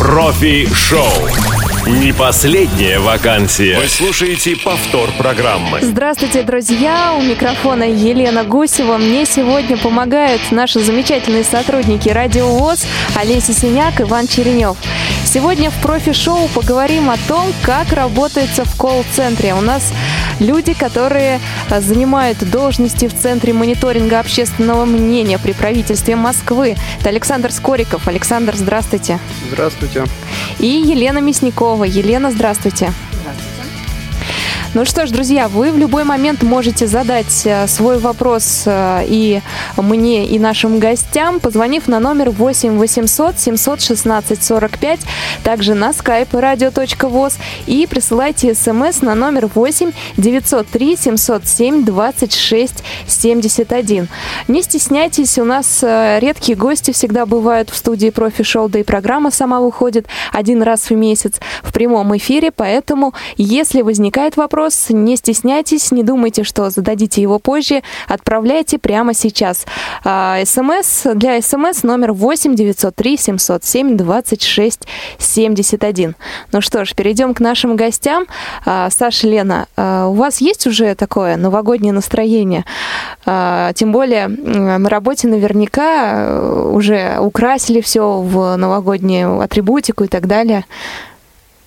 Профи-шоу. Не последняя вакансия. Вы слушаете повтор программы. Здравствуйте, друзья! У микрофона Елена Гусева. Мне сегодня помогают наши замечательные сотрудники Радио ВОЗ Олеся Синяк, Иван Черенев. Сегодня в профи-шоу поговорим о том, как работается в колл-центре. У нас люди, которые занимают должности в Центре мониторинга общественного мнения при правительстве Москвы. Это Александр Скориков. Александр, здравствуйте. Здравствуйте. И Елена Мясникова. Елена, здравствуйте. Ну что ж, друзья, вы в любой момент можете задать э, свой вопрос э, и мне, и нашим гостям, позвонив на номер 8 800 716 45, также на skype radio.voz и присылайте смс на номер 8 903 707 26 71. Не стесняйтесь, у нас э, редкие гости всегда бывают в студии профи-шоу, да и программа сама выходит один раз в месяц в прямом эфире, поэтому если возникает вопрос, вопрос, не стесняйтесь, не думайте, что зададите его позже, отправляйте прямо сейчас. А, СМС для СМС номер 8 903 707 26 71. Ну что ж, перейдем к нашим гостям. А, Саша, Лена, а, у вас есть уже такое новогоднее настроение? Тем более на работе наверняка э, уже украсили все в новогоднюю атрибутику и так далее.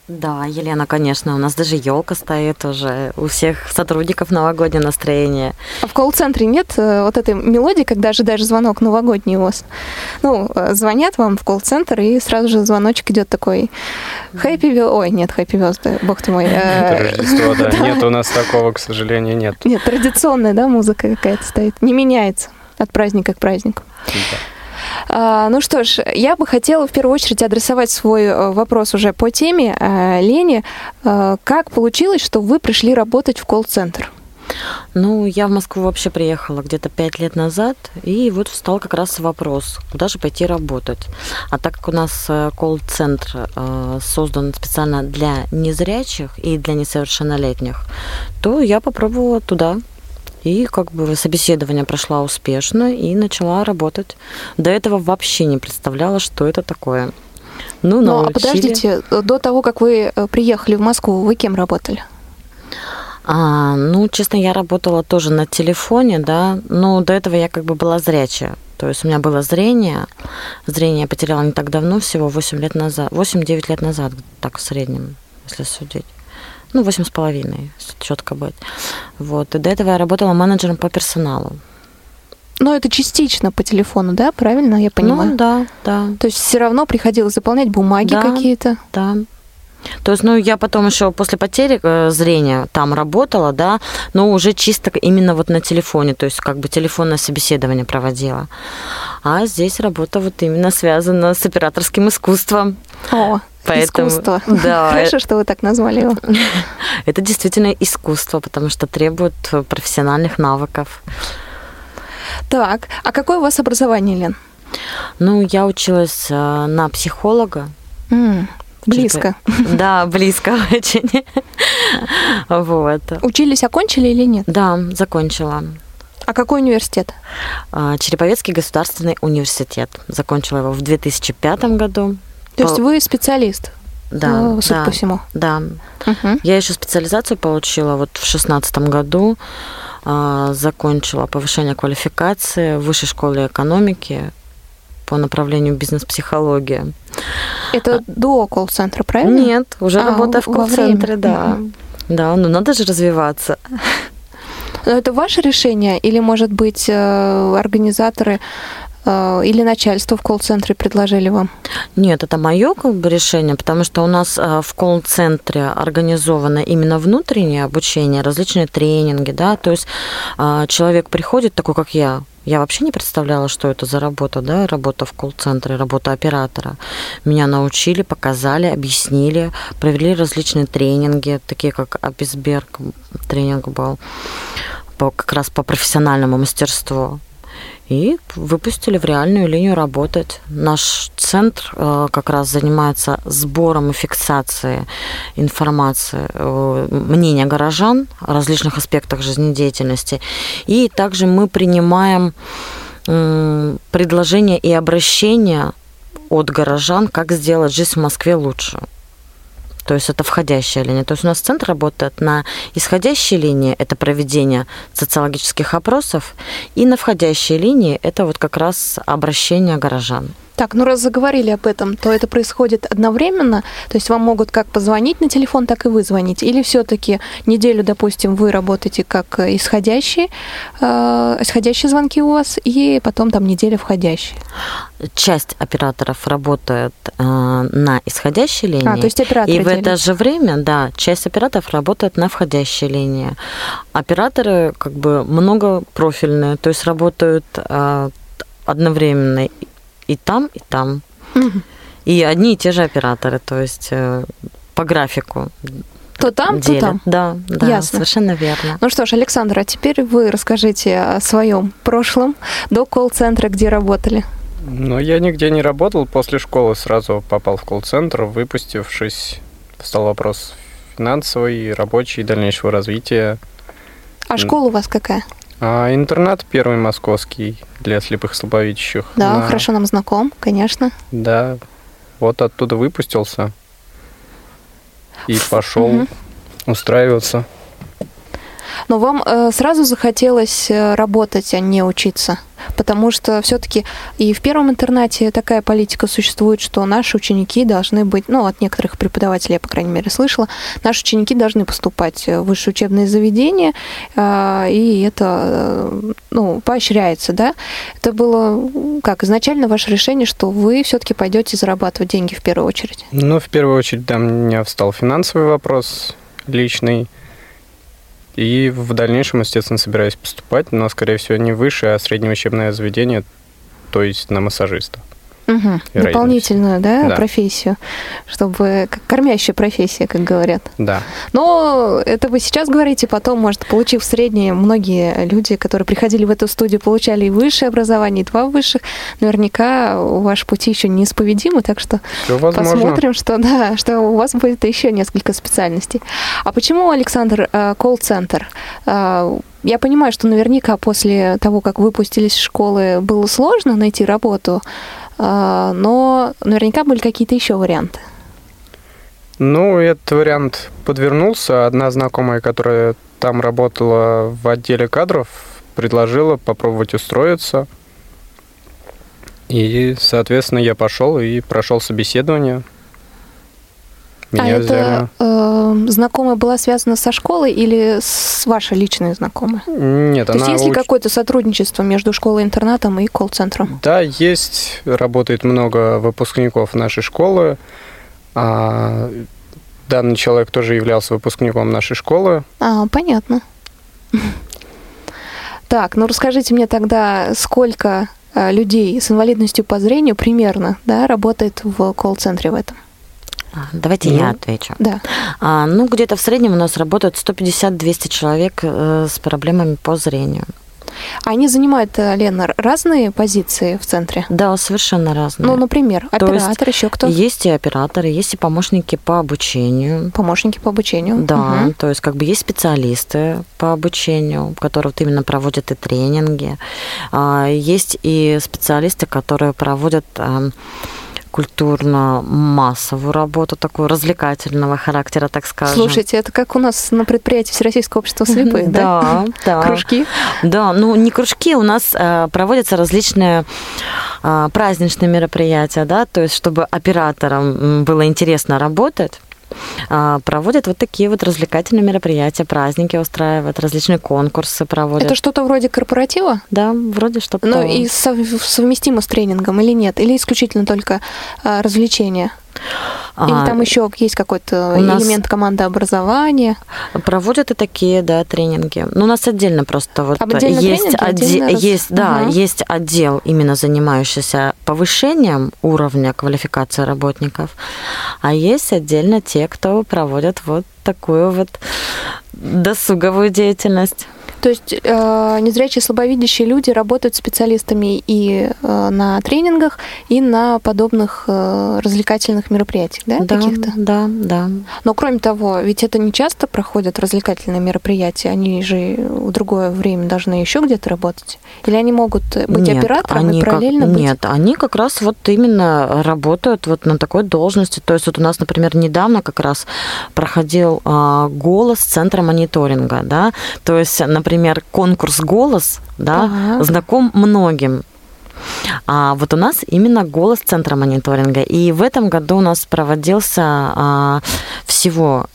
Да, Елена, конечно, у нас даже елка стоит уже, у всех сотрудников новогоднее настроение. А в колл-центре нет э, вот этой мелодии, когда ожидаешь звонок новогодний у вас? Ну, э, звонят вам в колл-центр, и сразу же звоночек идет такой Хэппи Вил... Ой, нет, Хэппи Вилсбе, бог ты мой. Э, Рождество, да. Нет, у нас такого, к сожалению, нет. Нет, традиционная, да, музыка какая-то стоит. Не меняется от праздника к празднику. Ну что ж, я бы хотела в первую очередь адресовать свой э, вопрос уже по теме э, Лене. Э, как получилось, что вы пришли работать в колл-центр? Ну, я в Москву вообще приехала где-то пять лет назад, и вот встал как раз вопрос, куда же пойти работать. А так как у нас колл-центр создан специально для незрячих и для несовершеннолетних, то я попробовала туда и как бы собеседование прошло успешно и начала работать. До этого вообще не представляла, что это такое. Ну, ну а подождите, до того, как вы э, приехали в Москву, вы кем работали? А, ну, честно, я работала тоже на телефоне, да, но до этого я как бы была зрячая. То есть у меня было зрение. Зрение я потеряла не так давно, всего 8 лет назад, 8-9 лет назад, так в среднем, если судить ну, восемь с половиной, четко быть. Вот. И до этого я работала менеджером по персоналу. Но это частично по телефону, да, правильно я понимаю? Ну, да, да. То есть все равно приходилось заполнять бумаги да, какие-то? Да, то есть, ну, я потом еще после потери э, зрения там работала, да, но уже чисто именно вот на телефоне, то есть как бы телефонное собеседование проводила. А здесь работа вот именно связана с операторским искусством. О, Поэтому, искусство. Да. Хорошо, что вы так назвали его. Это действительно искусство, потому что требует профессиональных навыков. Так, а какое у вас образование, Лен? Ну, я училась э, на психолога. Mm, близко. Да, близко очень. Вот. Учились, окончили или нет? Да, закончила. А какой университет? А, Череповецкий государственный университет. Закончила его в 2005 году. То есть вы специалист? Да, судя да, по всему. Да. Угу. Я еще специализацию получила вот в шестнадцатом году. А, закончила повышение квалификации в высшей школе экономики по направлению бизнес-психология. Это а, до колл-центра, правильно? Нет, уже а, работаю в колл-центре, да. Угу. Да, ну надо же развиваться. Но это ваше решение или, может быть, э, организаторы Э, или начальство в колл-центре предложили вам? Нет, это мое как бы, решение, потому что у нас э, в колл-центре организовано именно внутреннее обучение, различные тренинги, да, то есть человек приходит такой, как я, я вообще не представляла, что это за работа, да, работа в колл-центре, работа оператора. Меня научили, показали, объяснили, провели различные тренинги, такие как Абисберг тренинг был, по, как раз по профессиональному мастерству и выпустили в реальную линию работать. Наш центр э, как раз занимается сбором и фиксацией информации, э, мнения горожан о различных аспектах жизнедеятельности. И также мы принимаем предложения и обращения от горожан, как сделать жизнь в Москве лучше. То есть это входящая линия. То есть у нас центр работает на исходящей линии, это проведение социологических опросов, и на входящей линии это вот как раз обращение горожан. Так, ну раз заговорили об этом, то это происходит одновременно, то есть вам могут как позвонить на телефон, так и вызвонить, или все-таки неделю, допустим, вы работаете как исходящие, э, исходящие звонки у вас, и потом там неделя входящие. Часть операторов работает э, на исходящей линии. А, то есть операторы И в это же время, да, часть операторов работает на входящей линии. Операторы как бы многопрофильные, то есть работают э, одновременно и там, и там. И одни и те же операторы, то есть э, по графику. То там, делят. то там. Да, да, Ясно. совершенно верно. Ну что ж, Александр, а теперь вы расскажите о своем прошлом до колл-центра, где работали. Ну, я нигде не работал. После школы сразу попал в колл-центр, выпустившись, встал вопрос финансовый, рабочий, дальнейшего развития. А школа у вас какая? А, интернат первый московский для слепых и слабовидящих. Да, на... хорошо нам знаком, конечно. Да, вот оттуда выпустился и пошел угу. устраиваться. Но вам э, сразу захотелось э, работать, а не учиться? потому что все-таки и в первом интернате такая политика существует, что наши ученики должны быть, ну, от некоторых преподавателей, я, по крайней мере, слышала, наши ученики должны поступать в высшее учебное заведение, а, и это, э, ну, поощряется, да. Это было, как, изначально ваше решение, что вы все-таки пойдете зарабатывать деньги в первую очередь? Ну, в первую очередь, да, у меня встал финансовый вопрос личный, и в дальнейшем, естественно, собираюсь поступать, но, скорее всего, не высшее, а среднее учебное заведение, то есть на массажиста. Угу. Дополнительную, да, да, профессию, чтобы как кормящая профессия, как говорят. Да. Но это вы сейчас говорите, потом, может, получив среднее, многие люди, которые приходили в эту студию, получали и высшее образование, и два высших, наверняка ваши пути еще неисповедимы, так что посмотрим, что да, что у вас будет еще несколько специальностей. А почему, Александр, э, колл-центр? Э, я понимаю, что наверняка после того, как выпустились из школы, было сложно найти работу. А, но наверняка были какие-то еще варианты. Ну, этот вариант подвернулся. Одна знакомая, которая там работала в отделе кадров, предложила попробовать устроиться. И, соответственно, я пошел и прошел собеседование. Меня а взяли. это э, знакомая была связана со школой или с вашей личной знакомой? Нет, То она... есть есть ли уч... какое-то сотрудничество между школой-интернатом и колл-центром? Да, есть. Работает много выпускников нашей школы. А, данный человек тоже являлся выпускником нашей школы. А, понятно. Так, ну расскажите мне тогда, сколько э, людей с инвалидностью по зрению примерно да, работает в колл-центре в этом? А, давайте ну, я отвечу. Да. А, ну, где-то в среднем у нас работают 150-200 человек э, с проблемами по зрению. Они занимают, э, Лена, разные позиции в центре? Да, совершенно разные. Ну, например, оператор, еще кто? Есть и операторы, есть и помощники по обучению. Помощники по обучению. Да, угу. то есть как бы есть специалисты по обучению, которые вот именно проводят и тренинги. А, есть и специалисты, которые проводят культурно-массовую работу, такую развлекательного характера, так скажем. Слушайте, это как у нас на предприятии Всероссийского общества слепых, да? Да, Кружки? Да, ну не кружки, у нас э, проводятся различные э, праздничные мероприятия, да, то есть чтобы операторам было интересно работать, проводят вот такие вот развлекательные мероприятия, праздники устраивают, различные конкурсы проводят. Это что-то вроде корпоратива? Да, вроде что-то. Ну и совместимо с тренингом или нет? Или исключительно только а, развлечения? Или а, там еще есть какой-то элемент командообразования? Проводят и такие, да, тренинги. Ну, у нас отдельно просто вот отдельно есть, тренинги, отде- раз... есть, да, угу. есть отдел именно занимающийся повышением уровня квалификации работников, а есть отдельно те, кто проводят вот такую вот досуговую деятельность. То есть э, незрячие слабовидящие люди работают специалистами и э, на тренингах, и на подобных э, развлекательных мероприятиях, да, Да, каких-то? да, да. Но кроме того, ведь это не часто проходят развлекательные мероприятия, они же в другое время должны еще где-то работать. Или они могут быть Нет, оператором они и как- параллельно быть? Нет, они как раз вот именно работают вот на такой должности. То есть вот у нас, например, недавно как раз проходил а, голос центра мониторинга, да. То есть, например, конкурс голос, да, Ага. знаком многим. А вот у нас именно голос центра мониторинга. И в этом году у нас проводился а, всего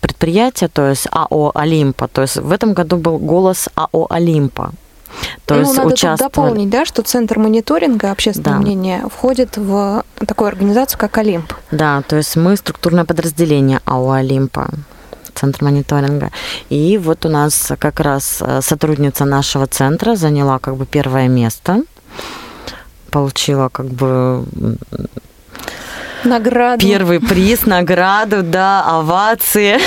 предприятие, то есть АО Олимпа. То есть в этом году был голос АО Олимпа. То ну, есть надо тут участвовали- дополнить, да, что Центр мониторинга общественного Да. мнения входит в такую организацию, как Олимп. Да, то есть мы структурное подразделение АО Олимпа. Центр мониторинга. И вот у нас как раз э, сотрудница нашего центра заняла как бы первое место, получила как бы Награду. первый приз, награду, да, овации.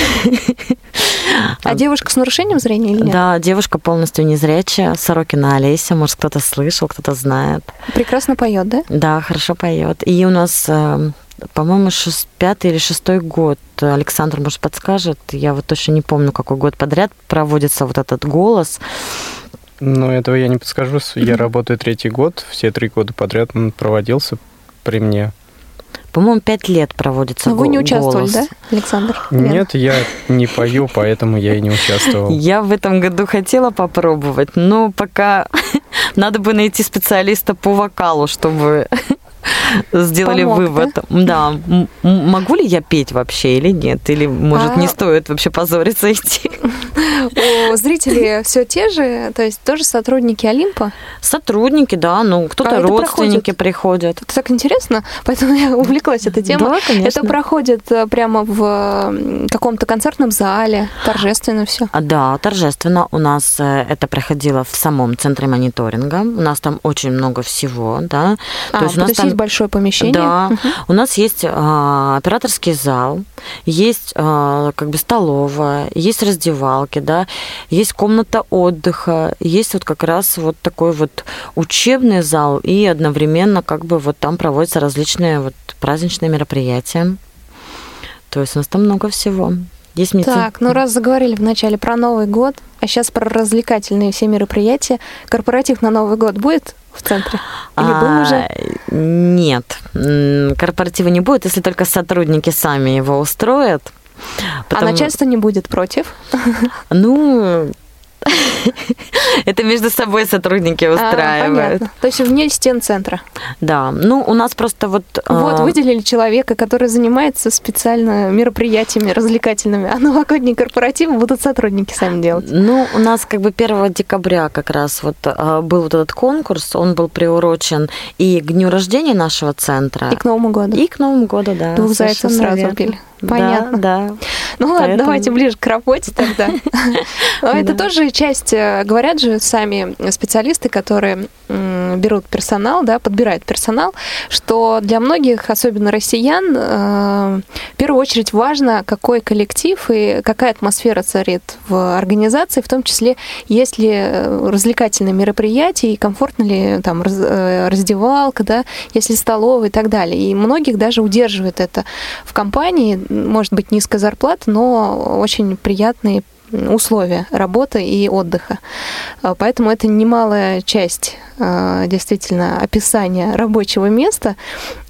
А девушка с нарушением зрения или нет? Да, девушка полностью незрячая, Сорокина Олеся, может, кто-то слышал, кто-то знает. Прекрасно поет, да? Да, хорошо поет. И у нас, э, по-моему, шест- пятый или шестой год, Александр, может, подскажет, я вот точно не помню, какой год подряд проводится вот этот голос. Но этого я не подскажу. Я работаю третий год, все три года подряд он проводился при мне. По-моему, пять лет проводится Но вы не участвовали, голос. да, Александр? Нет, я не пою, поэтому я и не участвовал. Я в этом году хотела попробовать, но пока надо бы найти специалиста по вокалу, чтобы сделали Помог, вывод. Да, м- могу ли я петь вообще или нет? Или, может, не А- стоит вообще позориться идти? У зрителей все те же, то есть тоже сотрудники Олимпа. Сотрудники, да, ну, кто-то А родственники приходят. Это так интересно, поэтому я увлеклась этой темой. Да, конечно. Это проходит э, прямо в каком-то концертном зале, торжественно все. А, Да, торжественно. У нас э, это проходило в самом центре мониторинга. У нас там очень много всего, да. А, то есть у нас там есть большое помещение. Да, Мгм. у нас есть а, операторский зал, есть а, как бы столовая, есть раздевалки, да, есть комната отдыха, есть вот как раз вот такой вот учебный зал, и одновременно как бы вот там проводятся различные вот праздничные мероприятия. То есть у нас там много всего. Есть медицин- Так, ну раз заговорили вначале про Новый год, а сейчас про развлекательные все мероприятия, корпоратив на Новый год будет в центре? Или был А, уже? Нет, корпоратива не будет, если только сотрудники сами его устроят. А Потому- начальство не будет против? Ну, это между собой сотрудники А, устраивают. понятно. То есть вне стен центра. да, ну у нас просто вот... Вот, а, выделили человека, который занимается специально мероприятиями развлекательными, а новогодние корпоративы будут сотрудники сами делать. Ну, у нас как бы 1 декабря как раз вот а, был вот этот конкурс, он был приурочен и к дню рождения нашего центра, И к Новому году. и к Новому году, да. Двух зайцев сразу верно. убили. Да, Понятно. Да, Ну ладно, Поэтому- давайте ближе к работе тогда. Это тоже часть, э, говорят же сами специалисты, которые берут персонал, да, подбирают персонал, что для многих, особенно россиян, э, в первую очередь важно, какой коллектив и какая атмосфера царит в организации, в том числе, есть ли э, развлекательные мероприятия и комфортно ли там раз- раздевалка, да, есть ли столовая и так далее. И многих даже удерживает это в компании, может быть, низкая зарплата, но очень приятные условия работы и отдыха. А, Поэтому это немалая часть а, действительно описания рабочего места,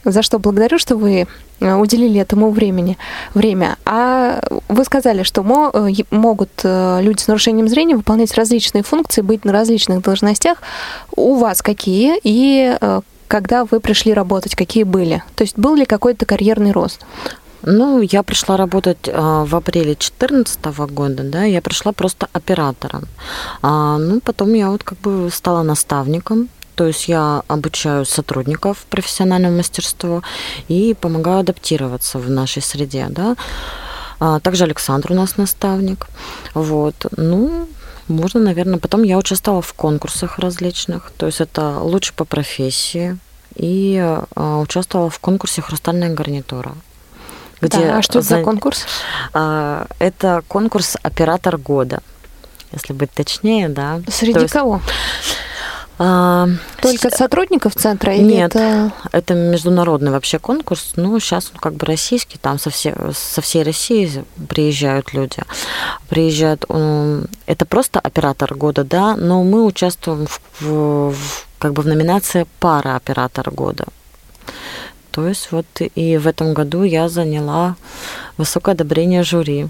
за что благодарю, что вы а, уделили этому времени, время. А вы сказали, что мо- э, могут э, люди с нарушением зрения выполнять различные функции, быть на различных должностях. У вас какие? И э, когда вы пришли работать, какие были? То есть был ли какой-то карьерный рост? Ну, я пришла работать а, в апреле 2014 года, да, я пришла просто оператором. А, ну, потом я вот как бы стала наставником, то есть я обучаю сотрудников профессиональному мастерству и помогаю адаптироваться в нашей среде, да. А, также Александр у нас наставник. Вот. Ну, можно, наверное. Потом я участвовала в конкурсах различных. То есть это лучше по профессии. И а, участвовала в конкурсе «Хрустальная гарнитура». Где да, а что это за конкурс? А, это конкурс «Оператор года», если быть точнее, да. Среди есть... кого? А, Только сотрудников центра? Или Нет, это... это международный вообще конкурс. Ну, сейчас он как бы российский, там со, все, со всей России приезжают люди. Приезжают, это просто оператор года, да, но мы участвуем в, в, в как бы в номинации пара оператор года. То есть вот и в этом году я заняла высокое одобрение жюри.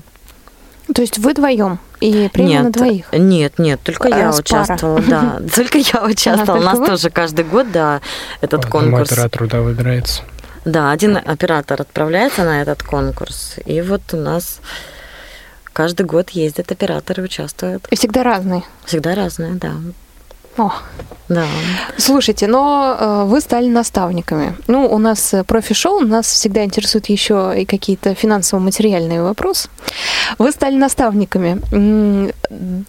То есть вы вдвоем и премия нет, на двоих? Нет, нет, только а, я участвовала, да. Только я участвовала. У нас тоже каждый год, да, этот конкурс. оператор, да, выбирается. Да, один оператор отправляется на этот конкурс. И вот у нас каждый год ездят операторы, участвуют. И всегда разные? Всегда разные, да. О, да. Слушайте, но э, вы стали наставниками. Ну, у нас э, профи-шоу, нас всегда интересуют еще и какие-то финансово-материальные вопросы. Вы стали наставниками.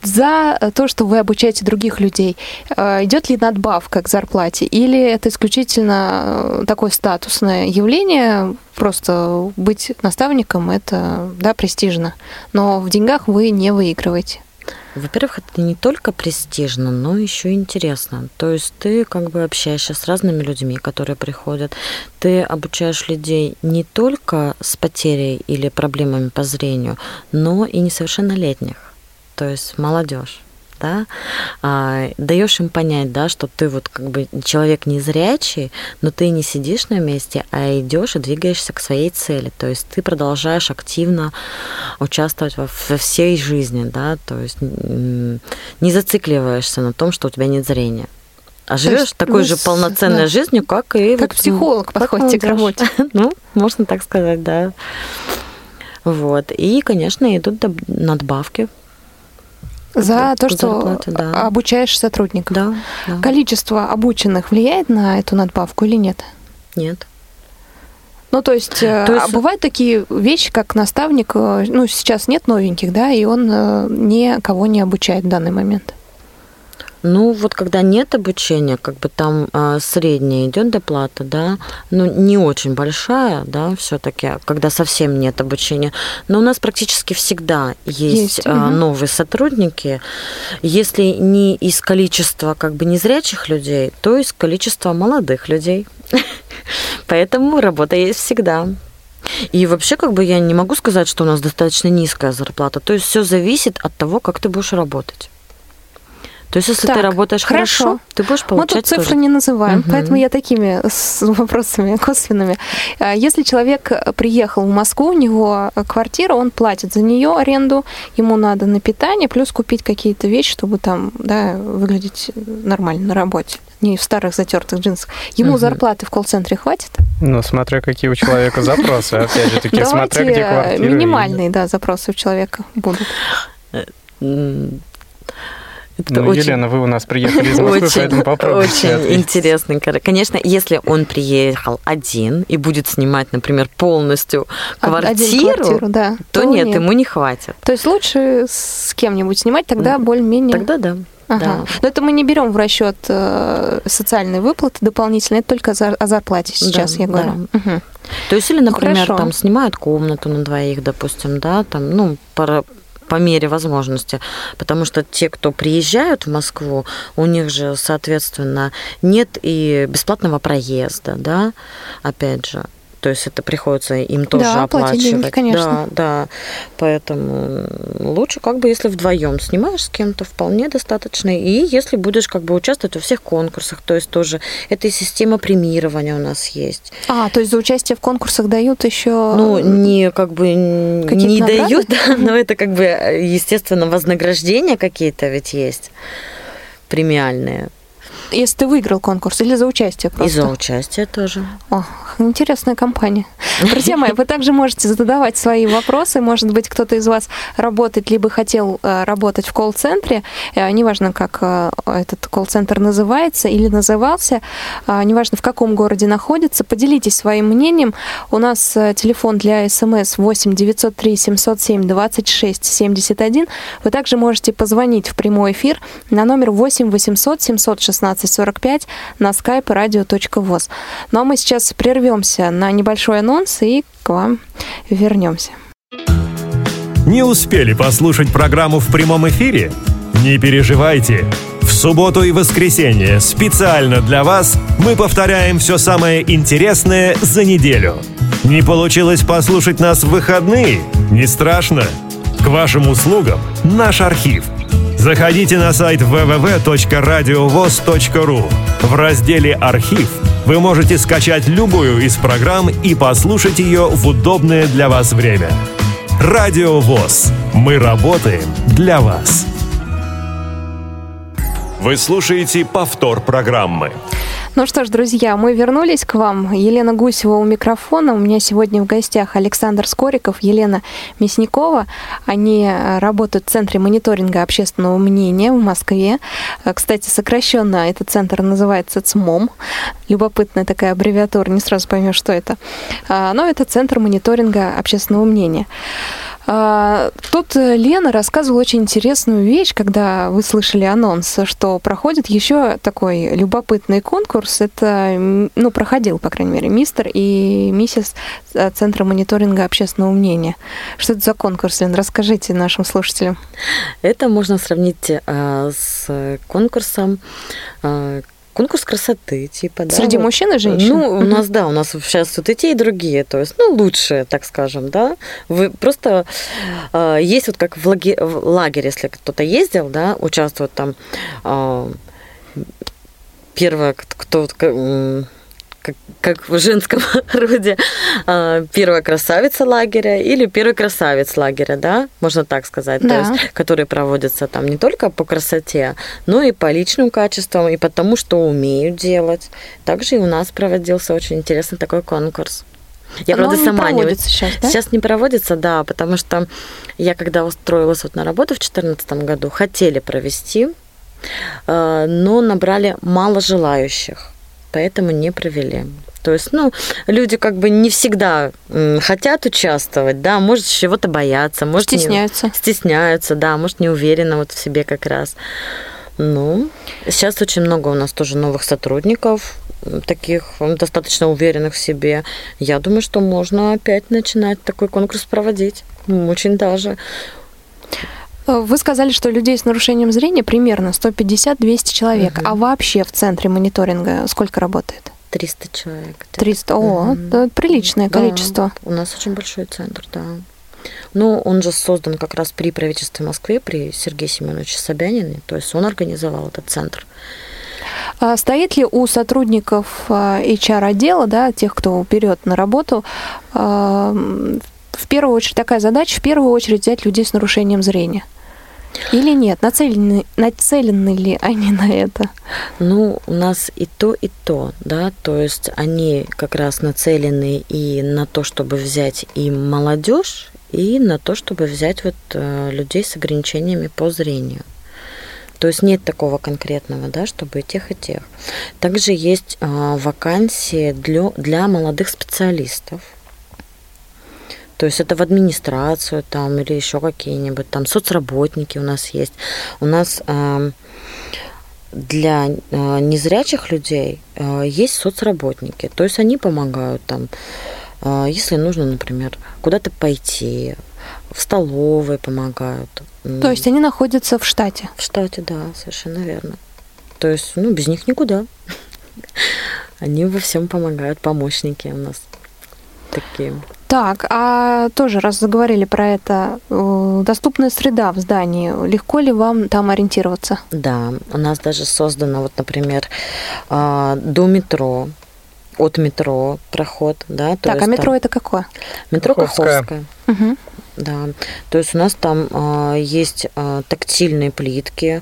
За то, что вы обучаете других людей, э, идет ли надбавка к зарплате? Или это исключительно такое статусное явление, просто быть наставником это да, престижно, но в деньгах вы не выигрываете. Во-первых, это не только престижно, но еще интересно. То есть ты как бы общаешься с разными людьми, которые приходят. Ты обучаешь людей не только с потерей или проблемами по зрению, но и несовершеннолетних, то есть молодежь да, а, даешь им понять, да, что ты вот как бы человек незрячий, но ты не сидишь на месте, а идешь и двигаешься к своей цели. То есть ты продолжаешь активно участвовать во, во всей жизни, да, то есть не зацикливаешься на том, что у тебя нет зрения. А живешь такой же полноценной да. жизнью, как и как вот, психолог как подходите к работе. ну, можно так сказать, да. Вот. И, конечно, идут надбавки за то, что зарплаты, да. обучаешь сотрудников. Да, да. Количество обученных влияет на эту надбавку или нет? Нет. Ну, то есть, э, то есть... А бывают такие вещи, как наставник, э, ну, сейчас нет новеньких, да, и он э, никого не обучает в данный момент. Ну, вот когда нет обучения, как бы там э, средняя идет доплата, да, ну, не очень большая, да, все-таки, когда совсем нет обучения. Но у нас практически всегда есть, есть. Э, угу. новые сотрудники. Если не из количества как бы незрячих людей, то из количества молодых людей. Поэтому работа есть всегда. И вообще, как бы я не могу сказать, что у нас достаточно низкая зарплата. То есть все зависит от того, как ты будешь работать. То есть, если так, ты работаешь хорошо, хорошо, ты будешь получать Мы тут цифры тоже. не называем, угу. поэтому я такими вопросами косвенными. А если человек приехал в Москву, у него квартира, он платит за нее аренду, ему надо на питание, плюс купить какие-то вещи, чтобы там да, выглядеть нормально на работе не в старых затертых джинсах. Ему угу. зарплаты в колл-центре хватит? Ну, смотря какие у человека запросы, опять же таки, смотря где квартира. минимальные, да, запросы у человека будут. Это ну, очень... Елена, вы у нас приехали из Москвы, очень, поэтому попробуйте Очень интересно. Конечно, если он приехал один и будет снимать, например, полностью квартиру, квартиру да, то, то нет, нет, ему не хватит. То есть лучше с кем-нибудь снимать, тогда более-менее... Тогда да. Ага. Да. Но это мы не берем в расчет э, социальные выплаты дополнительные, это только о зарплате сейчас, да, я говорю. Да. Угу. То есть, или, например, ну, там снимают комнату на двоих, допустим, да, там, ну, пара, по мере возможности. Потому что те, кто приезжают в Москву, у них же, соответственно, нет и бесплатного проезда, да, опять же. То есть это приходится им тоже да, оплачивать. Деньги, конечно. Да, да. Поэтому лучше, как бы, если вдвоем снимаешь с кем-то, вполне достаточно. И если будешь как бы участвовать во всех конкурсах, то есть тоже это и система премирования у нас есть. А, то есть за участие в конкурсах дают еще. Ну, не как бы не награды? дают, да, но это как бы, естественно, вознаграждения какие-то ведь есть премиальные если ты выиграл конкурс или за участие просто? И за участие тоже. О, интересная компания. Друзья мои, вы также можете задавать свои вопросы. Может быть, кто-то из вас работает, либо хотел э, работать в колл-центре. Э, неважно, как э, этот колл-центр называется или назывался. Неважно, в каком городе находится. Поделитесь своим мнением. У нас телефон для смс 8 903 707 26 71. Вы также можете позвонить в прямой эфир на номер 8 800 716 17.45 на skype radio.voz. Ну а мы сейчас прервемся на небольшой анонс и к вам вернемся. Не успели послушать программу в прямом эфире? Не переживайте. В субботу и воскресенье специально для вас мы повторяем все самое интересное за неделю. Не получилось послушать нас в выходные? Не страшно. К вашим услугам наш архив. Заходите на сайт www.radiovoz.ru. В разделе «Архив» вы можете скачать любую из программ и послушать ее в удобное для вас время. Радио ВОЗ. Мы работаем для вас. Вы слушаете повтор программы. Ну что ж, друзья, мы вернулись к вам. Елена Гусева у микрофона. У меня сегодня в гостях Александр Скориков, Елена Мясникова. Они э, работают в Центре мониторинга общественного мнения в Москве. Э, кстати, сокращенно этот центр называется ЦМОМ. Любопытная такая аббревиатура, не сразу поймешь, что это. А, но это Центр мониторинга общественного мнения. Тут Лена рассказывала очень интересную вещь, когда вы слышали анонс, что проходит еще такой любопытный конкурс. Это, ну, проходил, по крайней мере, мистер и миссис э, Центра мониторинга общественного мнения. Что это за конкурс, Лен? Расскажите нашим слушателям. Это можно сравнить э, с конкурсом э, конкурс красоты, типа, да. Среди вот. мужчин и женщин? Ну, у нас, да, у нас сейчас тут и те, и другие, то есть, ну, лучшие, так скажем, да. Вы просто э, есть вот как в, лаге, в лагере, если кто-то ездил, да, участвует там э, первое, кто, как, как в женском роде а, первая красавица лагеря или первый красавец лагеря, да, можно так сказать, да. то есть, которые проводятся там не только по красоте, но и по личным качествам, и по тому, что умеют делать. Также и у нас проводился очень интересный такой конкурс. Я, правда, не сама не... сейчас, да? Сейчас не проводится, да, потому что я, когда устроилась вот на работу в 2014 году, хотели провести, а, но набрали мало желающих поэтому не провели. То есть, ну, люди как бы не всегда хотят участвовать, да, может чего-то бояться, может стесняются. Не, стесняются, да, может не уверены вот в себе как раз. Ну, сейчас очень много у нас тоже новых сотрудников, таких достаточно уверенных в себе. Я думаю, что можно опять начинать такой конкурс проводить. Очень даже. Вы сказали, что людей с нарушением зрения примерно 150-200 человек. Угу. А вообще в центре мониторинга сколько работает? 300 человек. 300, о, угу. приличное да, количество. У нас очень большой центр, да. Ну, он же создан как раз при правительстве Москвы, при Сергее Семеновиче Собянине, то есть он организовал этот центр. А стоит ли у сотрудников HR-отдела, да, тех, кто берет на работу, в первую очередь такая задача, в первую очередь взять людей с нарушением зрения? Или нет? Нацелены, нацелены ли они на это? Ну, у нас и то, и то, да, то есть они как раз нацелены и на то, чтобы взять и молодежь, и на то, чтобы взять вот э, людей с ограничениями по зрению. То есть нет такого конкретного, да, чтобы и тех, и тех. Также есть э, вакансии для, для молодых специалистов. То есть это в администрацию там или еще какие-нибудь там соцработники у нас есть. У нас э, для э, незрячих людей э, есть соцработники. То есть они помогают там, э, если нужно, например, куда-то пойти, в столовой помогают. То есть они находятся в штате? В штате, да, совершенно верно. То есть, ну, без них никуда. Они во всем помогают, помощники у нас такие. Так, а тоже, раз заговорили про это, доступная среда в здании, легко ли вам там ориентироваться? Да, у нас даже создано, вот, например, а, до метро, от метро проход, да. так, а метро там... это какое? Метро Каховская. Каховская. Угу. Да, то есть у нас там э, есть э, тактильные плитки,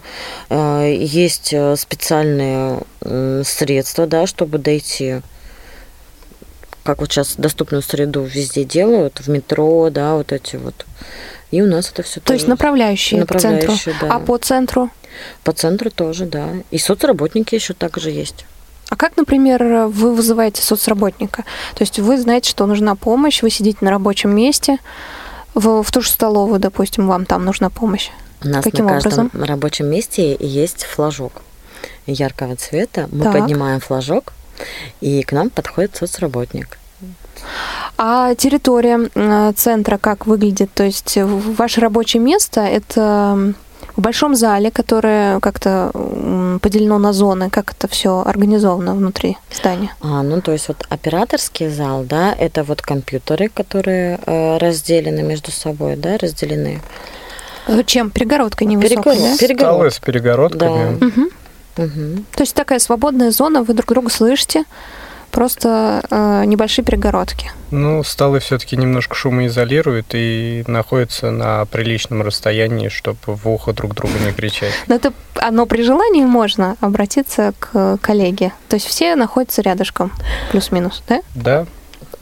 э, есть специальные э, средства, да, чтобы дойти как вот сейчас доступную среду везде делают, в метро, да, вот эти вот. И у нас это все То есть направляющие, направляющие к центру. Да. А по центру? По центру тоже, да. И соцработники еще также есть. А как, например, вы вызываете соцработника? То есть вы знаете, что нужна помощь, вы сидите на рабочем месте, в, в ту же столовую, допустим, вам там нужна помощь. У нас Каким на каждом образом? рабочем месте есть флажок яркого цвета. Мы так. поднимаем флажок, и к нам подходит соцработник. А территория центра как выглядит? То есть ваше рабочее место это в большом зале, которое как-то поделено на зоны, как это все организовано внутри здания? А, ну, то есть вот операторский зал, да, это вот компьютеры, которые э, разделены между собой, да, разделены. Э, чем? Перегородкой невысокой, Перегород... да? Перегород... Столы с перегородками. Да. Угу. Угу. То есть такая свободная зона, вы друг друга слышите, просто э, небольшие перегородки. Ну, столы все-таки немножко шумоизолируют и находятся на приличном расстоянии, чтобы в ухо друг друга не кричать. Но это оно при желании можно обратиться к коллеге. То есть все находятся рядышком, плюс-минус, да? Да.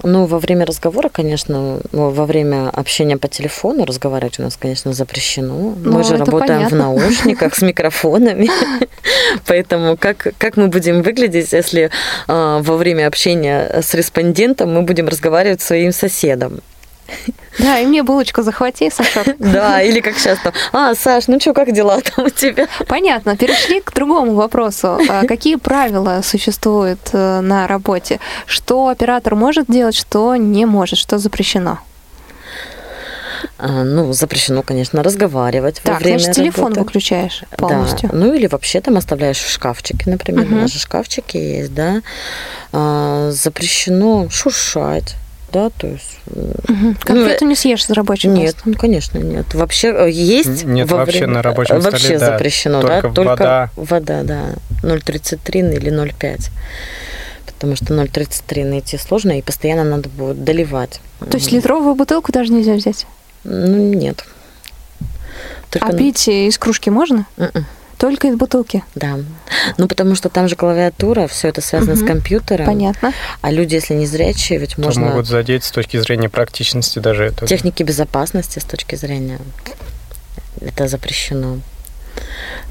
Ну, во время разговора, конечно, во время общения по телефону разговаривать у нас, конечно, запрещено. Ну, мы же работаем понятно. в наушниках с микрофонами. Поэтому как, как мы будем выглядеть, если э, во время общения с респондентом мы будем разговаривать с своим соседом? Да, и мне булочку захвати, Саша. Да, или как сейчас там, а, Саш, ну что, как дела там у тебя? Понятно. Перешли к другому вопросу. А какие правила существуют э, на работе? Что оператор может делать, что не может, что запрещено? А, ну, запрещено, конечно, разговаривать так, во время значит, телефон работы. выключаешь полностью. Да. Ну, или вообще там оставляешь в шкафчике, например. Угу. У нас же шкафчики есть, да. А, запрещено шуршать да, то есть... Угу. Конфету ну, не съешь за рабочим Нет, ну, конечно, нет. Вообще э, есть... Нет, вообще время... на рабочем вообще столе, Вообще запрещено, только да? Только вода. Вода, да. 0,33 или 0,5 потому что 0,33 найти сложно, и постоянно надо будет доливать. То есть литровую бутылку даже нельзя взять? Ну, нет. Только... А пить из кружки можно? Mm-mm. Только из бутылки. Да. Ну, потому что там же клавиатура, все это связано угу. с компьютером. Понятно. А люди, если не зрячие, ведь То можно... могут задеть с точки зрения практичности даже это. Техники безопасности с точки зрения. Это запрещено.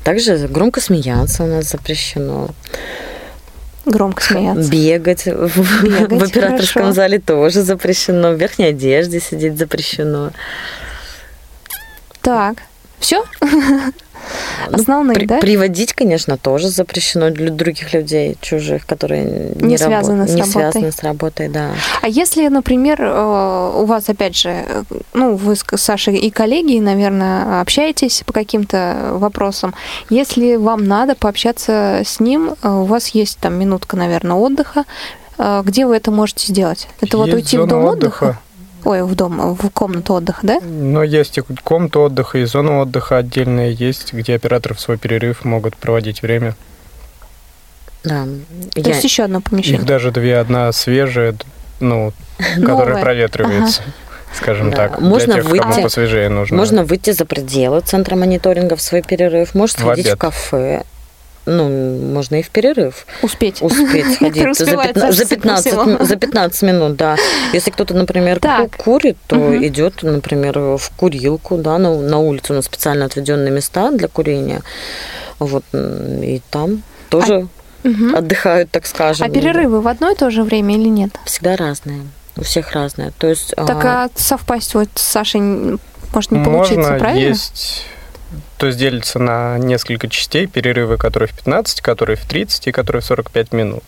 Также громко смеяться у нас запрещено. Громко смеяться. Бегать, Бегать в операторском хорошо. зале тоже запрещено. В верхней одежде сидеть запрещено. Так, все? Ну, Основные, при, да? Приводить, конечно, тоже запрещено для других людей, чужих, которые не, не связаны рабо- с не работой. связаны с работой, да. А если, например, э, у вас, опять же, ну, вы с Сашей и коллеги, наверное, общаетесь по каким-то вопросам, если вам надо пообщаться с ним, э, у вас есть там минутка, наверное, отдыха, э, где вы это можете сделать? Это есть вот уйти в дом отдыха? отдыха? Ой, в дом, в комнату отдыха, да? Ну, есть и комната отдыха, и зона отдыха отдельная есть, где операторы в свой перерыв могут проводить время. Да. То я... есть еще одно помещение. Их даже две. Одна свежая, ну, которая проветривается. Ага скажем да. так, можно для тех, выйти, кому посвежее нужно. Можно выйти за пределы центра мониторинга в свой перерыв, может сходить в, в кафе, ну, можно и в перерыв. Успеть. Успеть сходить за, 15, за, 15, за 15 минут, да. Если кто-то, например, так. курит, то угу. идет, например, в курилку, да, на, на улице у нас специально отведенные места для курения. Вот, и там тоже а, угу. отдыхают, так скажем. А перерывы в одно и то же время или нет? Всегда разные. У всех разные. То есть, так а, а совпасть вот с Сашей может не получиться, Можно правильно? есть то есть делится на несколько частей, перерывы, которые в 15, которые в 30 и которые в 45 минут.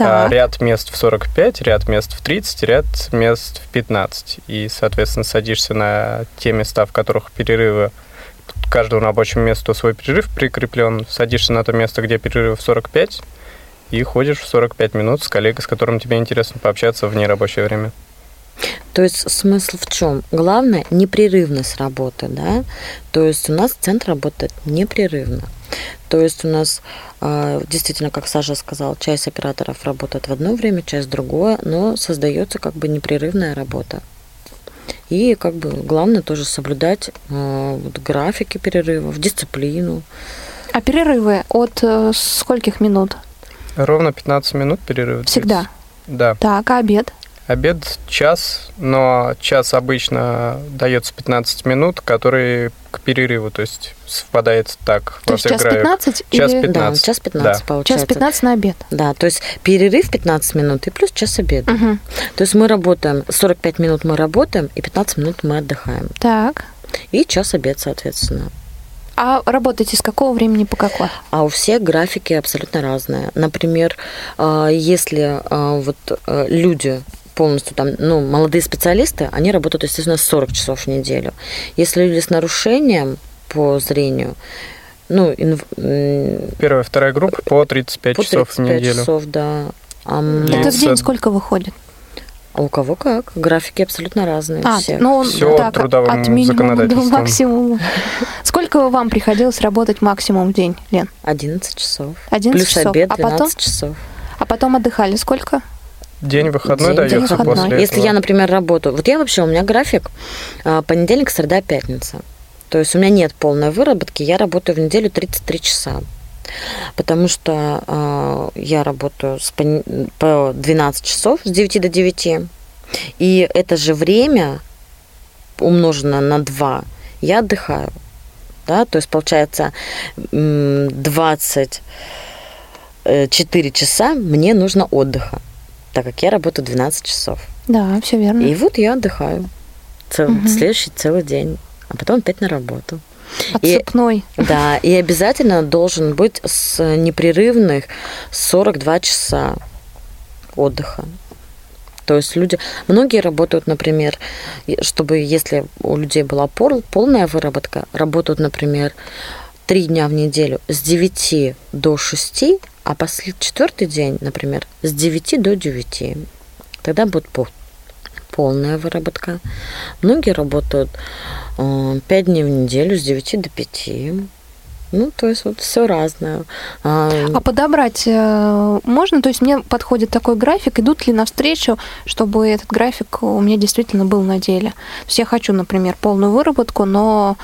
А ряд мест в 45, ряд мест в 30, ряд мест в 15. И, соответственно, садишься на те места, в которых перерывы каждому рабочему месту свой перерыв прикреплен, садишься на то место, где перерыв в 45, и ходишь в 45 минут с коллегой, с которым тебе интересно пообщаться в нерабочее время. То есть смысл в чем? Главное непрерывность работы, да. То есть у нас центр работает непрерывно. То есть у нас а, действительно, как Саша сказал, часть операторов работает в одно время, часть в другое, но создается как бы непрерывная работа. И как бы главное тоже соблюдать э, вот, графики перерывов, дисциплину. А перерывы от э, скольких минут? Ровно 15 минут перерыв. Всегда? Да. Так, а обед? Обед час, но час обычно дается 15 минут, который к перерыву, то есть совпадает так. То есть час 15? Час или... 15. Да, час 15 да. получается. Час 15 на обед. Да, то есть перерыв 15 минут и плюс час обеда. Угу. То есть мы работаем, 45 минут мы работаем и 15 минут мы отдыхаем. Так. И час обед, соответственно. А работаете с какого времени по какое? А у всех графики абсолютно разные. Например, а, если а, вот э, люди полностью там, ну, молодые специалисты, они работают, естественно, 40 часов в неделю. Если люди с нарушением по зрению, ну, инв... Первая, вторая группа по 35 по 35 часов в неделю. часов, да. А Это в день сколько выходит? А у кого как? Графики абсолютно разные. А, все. ну, все так, трудовым от минимума до максимума. Сколько вам приходилось работать максимум в день, Лен? 11 часов. 11 Плюс часов. обед 12 а потом, часов. А потом отдыхали сколько? День выходной День дается выходной. после Если этого. я, например, работаю... Вот я вообще, у меня график а, понедельник, среда, пятница. То есть у меня нет полной выработки, я работаю в неделю 33 часа. Потому что э, я работаю с, по 12 часов с 9 до 9. И это же время умножено на 2, я отдыхаю. Да? То есть получается 24 часа мне нужно отдыха, так как я работаю 12 часов. Да, все верно. И вот я отдыхаю цел, Мгм. следующий целый день, а потом опять на работу. Отсыпной. Да, и обязательно должен быть с непрерывных 42 часа отдыха. То есть люди, многие работают, например, и- чтобы если у людей была пол- полная выработка, работают, например, три дня в неделю с 9 до 6, а после четвертый день, например, с 9 до 9. Тогда будет пол- полная выработка. Многие работают 5 дней в неделю с 9 до 5. Ну, то есть вот все разное. А, А подобрать э, можно? То есть мне подходит такой график, идут ли навстречу, чтобы этот график у меня действительно был на деле? То есть я хочу, например, полную выработку, но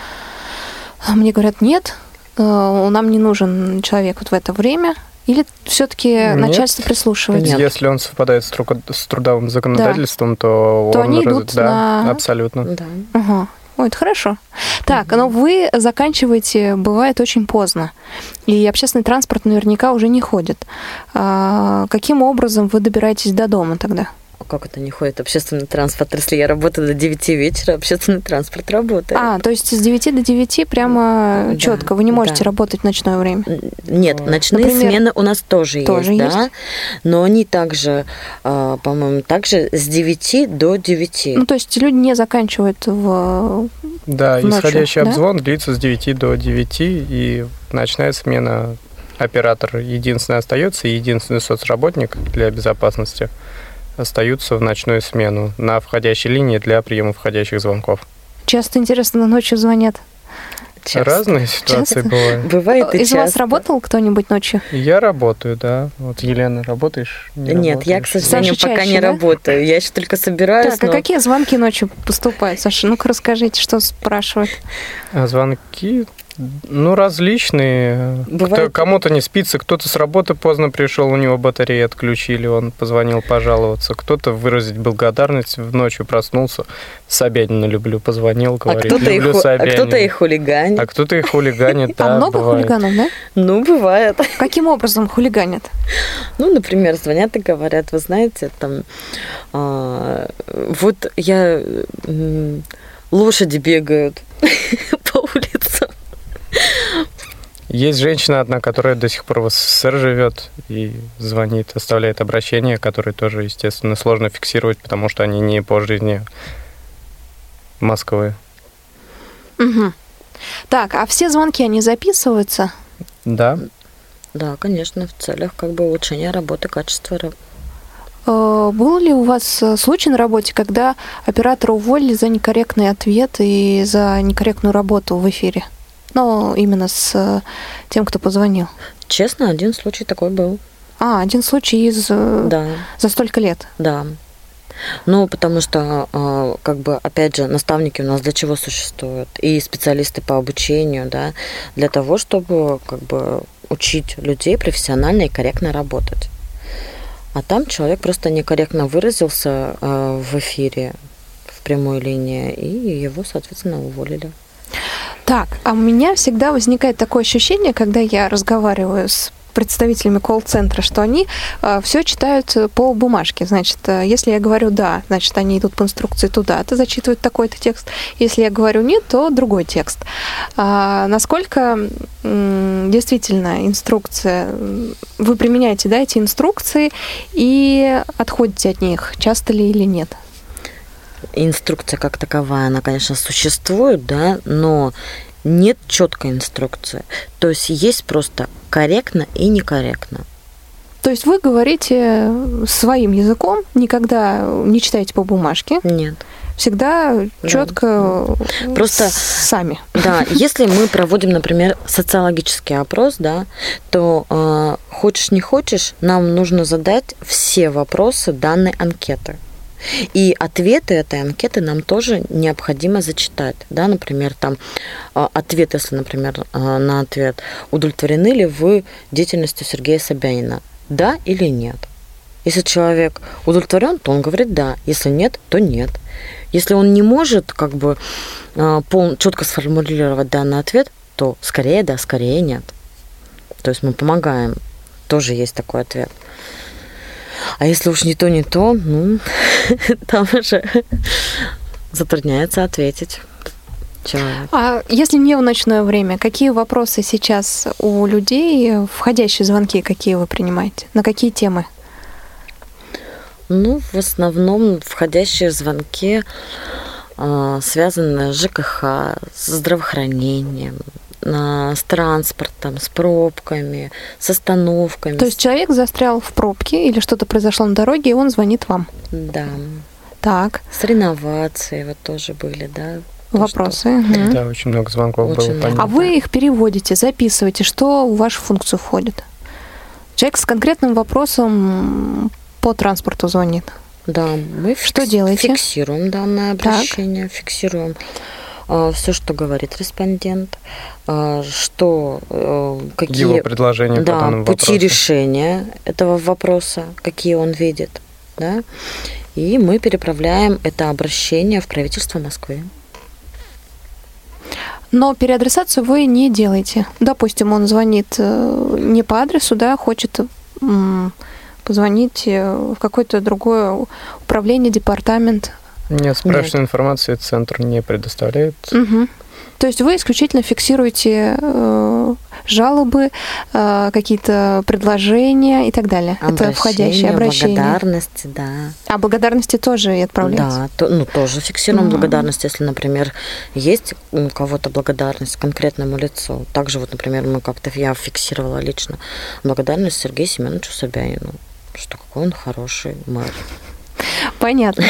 мне говорят, нет, э, нам не нужен человек вот в это время. Или все-таки Нет. начальство прислушивается? Нет. Если он совпадает с, тру- с трудовым законодательством, то, То он они раз- идут да, на- абсолютно. да. Ага. Ой, это хорошо. Так, но вы заканчиваете, бывает, очень поздно. И общественный транспорт наверняка уже не ходит. А, каким образом вы добираетесь до дома тогда? А как это не ходит общественный транспорт? Если я работаю до 9 вечера, общественный транспорт работает. А, то есть с 9 до 9 прямо Да, четко. Вы не можете да. работать в ночное время. Нет, ночные Например, смены у нас тоже, тоже есть, есть? да. Но они также, а, по-моему, также с 9 до 9. Ну, то есть люди не заканчивают в... Да, Ночью, исходящий да? обзвон длится с 9 до 9, и ночная смена оператор единственный остается, единственный соцработник для безопасности остаются в ночную смену на входящей линии для приема входящих звонков. Часто, интересно, ночью звонят. Часто. Разные ситуации Часто? бывают. Бывает и Из вас часто. работал кто-нибудь ночью? Я работаю, да. Вот, Елена, работаешь? Не Нет, я, к работаешь? сожалению, Саша пока чаще, не да? работаю. Я еще только собираюсь. Так, а но- какие звонки ночью поступают? Саша, ну-ка расскажите, что спрашивают. А звонки, ну, различные. Бывает- Кто- кому-то не спится, кто-то с работы поздно пришел, у него батареи отключили, он позвонил пожаловаться. Кто-то выразить благодарность, в ночью проснулся, Собянина люблю, позвонил, А говорит, кто-то, и люблю ху- а кто-то и хулиганит. А кто-то и хулиганит, да, а много бывает. хулиганов, да? Ну, бывает. Каким образом хулиганят? Ну, например, звонят и говорят, вы знаете, там, а, вот я, лошади бегают по улицам. Есть женщина одна, которая до сих пор в СССР живет и звонит, оставляет обращения, которые тоже, естественно, сложно фиксировать, потому что они не по жизни Москвы. Мгм. Так, а все звонки, они записываются? Да, Да, конечно, в целях как бы улучшения работы, качества работы. Э, Был ли у вас э, случай на работе, когда оператора уволили за некорректный ответ и за некорректную работу в эфире? Ну, именно с э, тем, кто позвонил. Честно, один случай такой был. А, один случай из э, Да, за столько лет. да. Ну, потому что, а, как бы, опять же, наставники у нас для чего существуют? И специалисты по обучению, да, для того, чтобы, как бы, учить людей профессионально и корректно работать. А там человек просто некорректно выразился в эфире, в прямой линии, и его, соответственно, уволили. Так, а у меня всегда возникает такое ощущение, когда я разговариваю с представителями колл-центра, что они э, все читают по бумажке. Значит, э, если я говорю «да», значит, они идут по инструкции туда, то зачитывают такой-то текст. Если я говорю «нет», то другой текст. А насколько м, действительно инструкция, вы применяете да, эти инструкции и отходите от них, часто ли или нет? Инструкция как таковая, она, конечно, существует, да, но нет четкой инструкции. То есть есть просто корректно и некорректно. То есть вы говорите своим языком, никогда не читаете по бумажке? Нет. Всегда да. четко просто сами. Да, если мы проводим, например, социологический опрос, да, то э, хочешь не хочешь, нам нужно задать все вопросы данной анкеты. И ответы этой анкеты нам тоже необходимо зачитать. Да, например, там а, ответ, если, например, а, на ответ, удовлетворены ли вы деятельностью Сергея Собянина? Да или нет? Если человек удовлетворен, то он говорит да. Если нет, то нет. Если он не может как бы а, пол, четко сформулировать данный ответ, то скорее да, скорее нет. То есть мы помогаем. Тоже есть такой ответ. А если уж не то, не то, ну, там уже затрудняется ответить человек. А если не в ночное время, какие вопросы сейчас у людей, входящие звонки, какие вы принимаете? На какие темы? Ну, в основном входящие звонки э, связаны с ЖКХ, с здравоохранением, с транспортом, с пробками, с остановками. То есть человек застрял в пробке или что-то произошло на дороге, и он звонит вам? Да. Так. С реновацией вот тоже были, да. Вопросы. Угу. Да, очень много звонков очень было. Много. А вы их переводите, записываете, что в вашу функцию входит? Человек с конкретным вопросом по транспорту звонит. Да, мы что фикс, делаете? фиксируем данное обращение, так. фиксируем все, что говорит респондент, а, что э, какие его предложения да, по пути вопросу. решения этого вопроса, какие он видит, да, и мы переправляем это обращение в правительство Москвы. Но переадресацию вы не делаете. Допустим, он звонит э, не по адресу, да, хочет позвонить э, в какое-то другое управление, департамент, нет, справочной Нет. информации центр не предоставляет. Угу. То есть вы исключительно фиксируете э, жалобы, э, какие-то предложения и так далее. Обращение, Это входящее обращение. Благодарности, да. А благодарности тоже и отправляете? Да, то, ну тоже фиксируем угу. благодарность, если, например, есть у кого-то благодарность конкретному лицу. Также вот, например, мы как-то я фиксировала лично благодарность Сергею Семеновичу Собянину, что какой он хороший мэр. Понятно.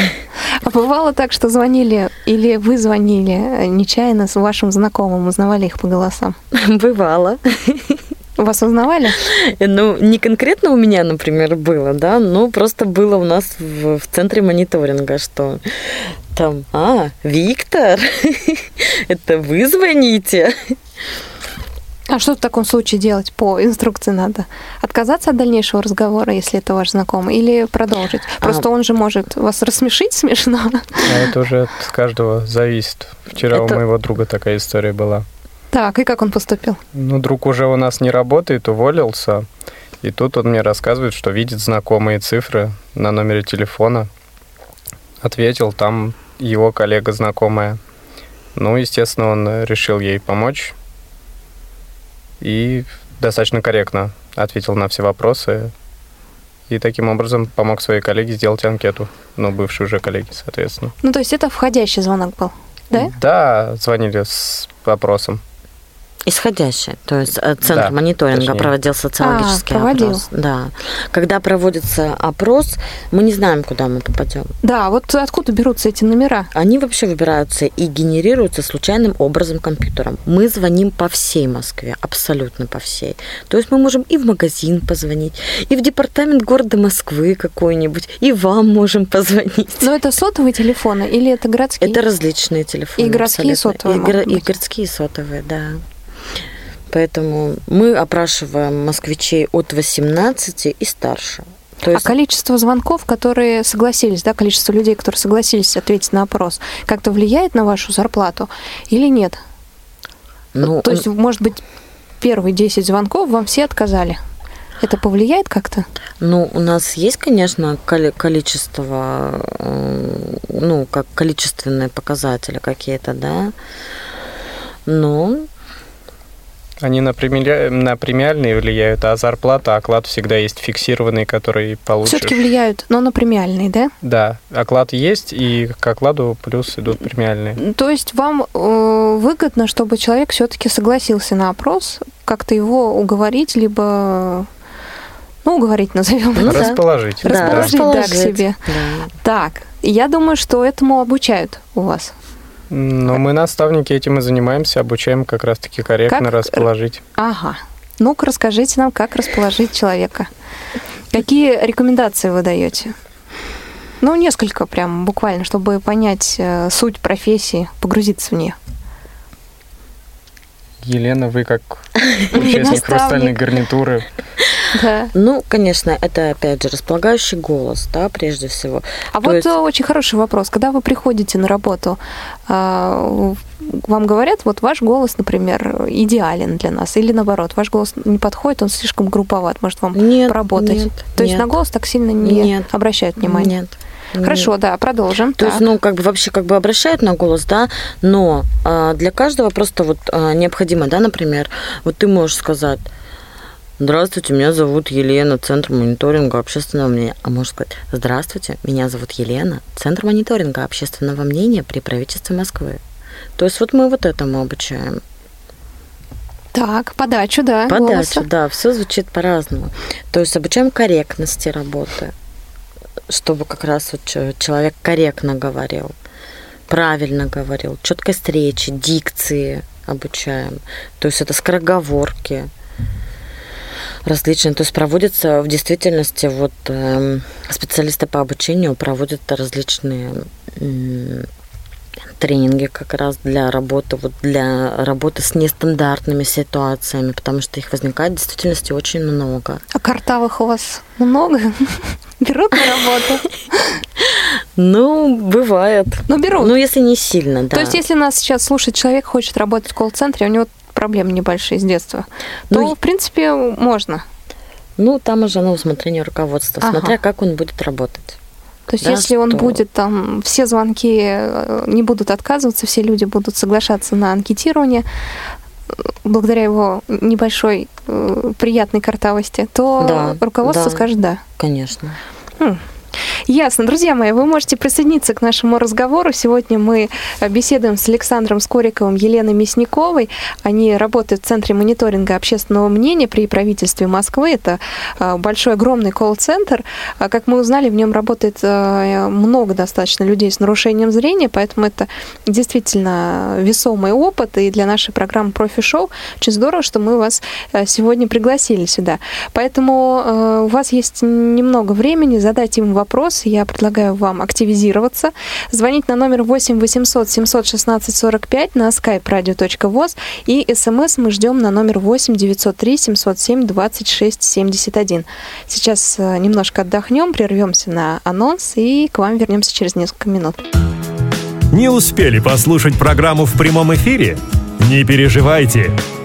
А бывало так, что звонили или вы звонили нечаянно с вашим знакомым, узнавали их по голосам? Бывало. Вас узнавали? Ну, не конкретно у меня, например, было, да, но просто было у нас в, в центре мониторинга, что там, а, Виктор, это вы звоните? А что в таком случае делать по инструкции надо? Отказаться от дальнейшего разговора, если это ваш знакомый, или продолжить? Просто а... он же может вас рассмешить смешно. А это уже от каждого зависит. Вчера это... у моего друга такая история была. Так, и как он поступил? Ну, друг уже у нас не работает, уволился. И тут он мне рассказывает, что видит знакомые цифры на номере телефона. Ответил, там его коллега знакомая. Ну, естественно, он решил ей помочь и достаточно корректно ответил на все вопросы. И таким образом помог своей коллеге сделать анкету. Ну, бывшей уже коллеге, соответственно. Ну, то есть это входящий звонок был, да? Да, звонили с вопросом. Исходящее, то есть э, центр да, мониторинга точнее. проводил социологический а, проводил. опрос. Да. Когда проводится опрос, мы не знаем, куда мы попадем. Да, вот откуда берутся эти номера? Они вообще выбираются и генерируются случайным образом компьютером. Мы звоним по всей Москве, абсолютно по всей. То есть мы можем и в магазин позвонить, и в департамент города Москвы какой-нибудь, и вам можем позвонить. Но это сотовые телефоны или это городские? Это различные телефоны. И городские абсолютно. сотовые. И, и городские сотовые, да. Поэтому мы опрашиваем москвичей от 18 и старше. То есть... А количество звонков, которые согласились, да, количество людей, которые согласились ответить на опрос, как-то влияет на вашу зарплату или нет? Ну, То есть, может быть, первые 10 звонков вам все отказали? Это повлияет как-то? Ну, у нас есть, конечно, количество, э, ну, как количественные показатели какие-то, да, но они на, премия... на премиальные влияют, а зарплата, оклад всегда есть фиксированный, который получишь. Все-таки влияют, но на премиальные, да? Да, оклад есть, и к окладу плюс идут премиальные. То есть вам э, выгодно, чтобы человек все-таки согласился на опрос, как-то его уговорить, либо ну, уговорить назовем. Ну, расположить. Да. Расположить, да, да, к себе. Да. Так, я думаю, что этому обучают у вас. Ну, мы наставники этим и занимаемся, обучаем как раз-таки корректно как... расположить. Ага. Ну-ка, расскажите нам, как расположить человека. Какие рекомендации вы даете? Ну, несколько прям буквально, чтобы понять э, суть профессии, погрузиться в нее. Елена, вы как участник хрустальной гарнитуры. Да. Ну, конечно, это опять же располагающий голос, да, прежде всего. А То вот есть... очень хороший вопрос. Когда вы приходите на работу, а, вам говорят, вот ваш голос, например, идеален для нас, или наоборот, ваш голос не подходит, он слишком групповат, может вам нет, поработать. Нет, То нет. есть на голос так сильно не нет, обращают внимания. Нет. Хорошо, да, продолжим. То так. есть, ну, как бы вообще как бы обращают на голос, да, но а, для каждого просто вот а, необходимо, да, например, вот ты можешь сказать, Здравствуйте, меня зовут Елена, Центр мониторинга общественного мнения. А можно сказать, здравствуйте, меня зовут Елена, Центр мониторинга общественного мнения при правительстве Москвы. То есть вот мы вот этому обучаем. Так, подачу, да. Подачу, голоса. да, все звучит по-разному. То есть обучаем корректности работы чтобы как раз вот человек корректно говорил, правильно говорил, четкой встречи, дикции обучаем. То есть это скороговорки различные. То есть проводятся в действительности вот э, специалисты по обучению проводят различные тренинги как раз для работы, вот для работы с нестандартными ситуациями, потому что их возникает в действительности очень много. А картавых у вас много? Берут на работу? Ну, бывает. Ну, берут. Ну, если не сильно, да. То есть, если нас сейчас слушает человек, хочет работать в колл-центре, у него проблемы небольшие с детства, то, ну, в принципе, можно. Ну, там уже на усмотрение руководства, ага. смотря как он будет работать. То есть, да, если что... он будет там, все звонки э, не будут отказываться, все люди будут соглашаться на анкетирование, э, благодаря его небольшой э, приятной картавости, то да, руководство да, скажет да. Конечно. Хм. Ясно. Друзья мои, вы можете присоединиться к нашему разговору. Сегодня мы беседуем с Александром Скориковым, Еленой Мясниковой. Они работают в Центре мониторинга общественного мнения при правительстве Москвы. Это а, большой, огромный колл-центр. А, как мы узнали, в нем работает а, много достаточно людей с нарушением зрения, поэтому это действительно весомый опыт. И для нашей программы «Профи-шоу» очень здорово, что мы вас сегодня пригласили сюда. Поэтому у вас есть немного времени задать им вопрос, вопрос. Я предлагаю вам активизироваться. Звонить на номер 8 800 716 45 на skype radio.voz и смс мы ждем на номер 8 903 707 26 71. Сейчас э, немножко отдохнем, прервемся на анонс и к вам вернемся через несколько минут. Не успели послушать программу в прямом эфире? Не переживайте.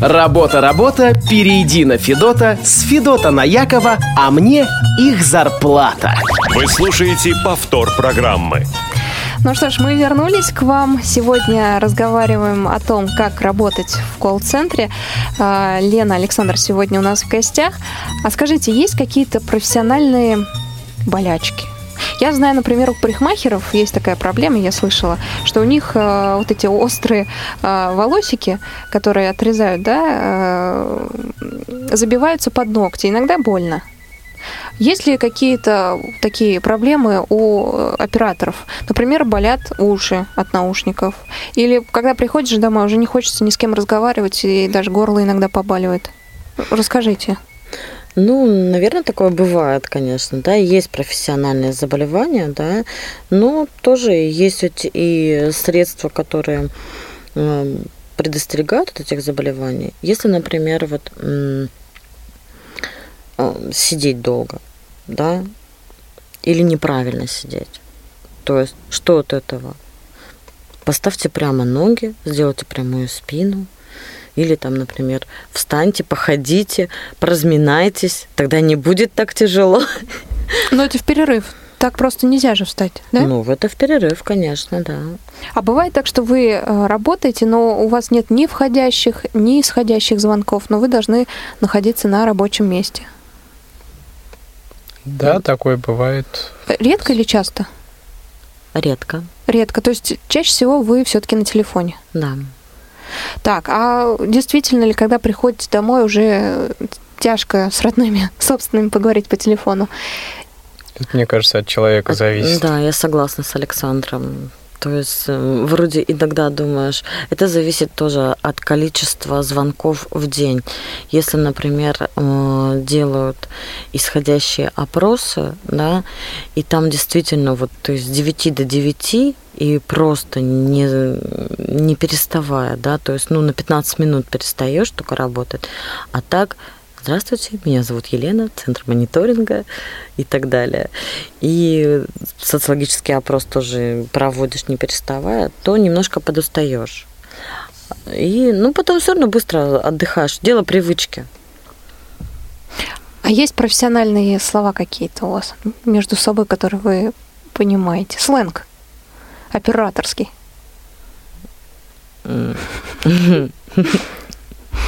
Работа, работа, перейди на Федота, с Федота на Якова, а мне их зарплата. Вы слушаете повтор программы. Ну что ж, мы вернулись к вам. Сегодня разговариваем о том, как работать в колл-центре. А, Лена, Александр сегодня у нас в гостях. А скажите, есть какие-то профессиональные болячки? Я знаю, например, у парикмахеров есть такая проблема, я слышала, что у них э, вот эти острые э, волосики, которые отрезают, да, э, забиваются под ногти. Иногда больно. Есть ли какие-то такие проблемы у операторов? Например, болят уши от наушников. Или когда приходишь домой, уже не хочется ни с кем разговаривать, и даже горло иногда побаливает. Расскажите. Ну, наверное, такое бывает, конечно, да, есть профессиональные заболевания, да, но тоже есть и средства, которые э, предостерегают от этих заболеваний. Если, например, вот э, сидеть долго, да, или неправильно сидеть, то есть что от этого? Поставьте прямо ноги, сделайте прямую спину, или там, например, встаньте, походите, поразминайтесь, тогда не будет так тяжело. Но это в перерыв. Так просто нельзя же встать, да? Ну, это в перерыв, конечно, да. А бывает так, что вы э, работаете, но у вас нет ни входящих, ни исходящих звонков, но вы должны находиться на рабочем месте. Да, такое бывает. Редко или часто? Редко. Редко. То есть чаще всего вы все-таки на телефоне. Да. Так, а действительно ли, когда приходите домой, уже тяжко с родными собственными поговорить по телефону? Это, мне кажется, от человека зависит. Да, я согласна с Александром. То есть э, вроде иногда думаешь, это зависит тоже от количества звонков в день. Если, например, э, делают исходящие опросы, да, и там действительно вот то есть с 9 до 9 и просто не, не переставая, да, то есть, ну, на 15 минут перестаешь только работать, а так Здравствуйте, меня зовут Елена, Центр мониторинга и так далее. И социологический опрос тоже проводишь не переставая, то немножко подустаешь. И, ну, потом все равно быстро отдыхаешь. Дело привычки. А есть профессиональные слова какие-то у вас между собой, которые вы понимаете? Сленг операторский.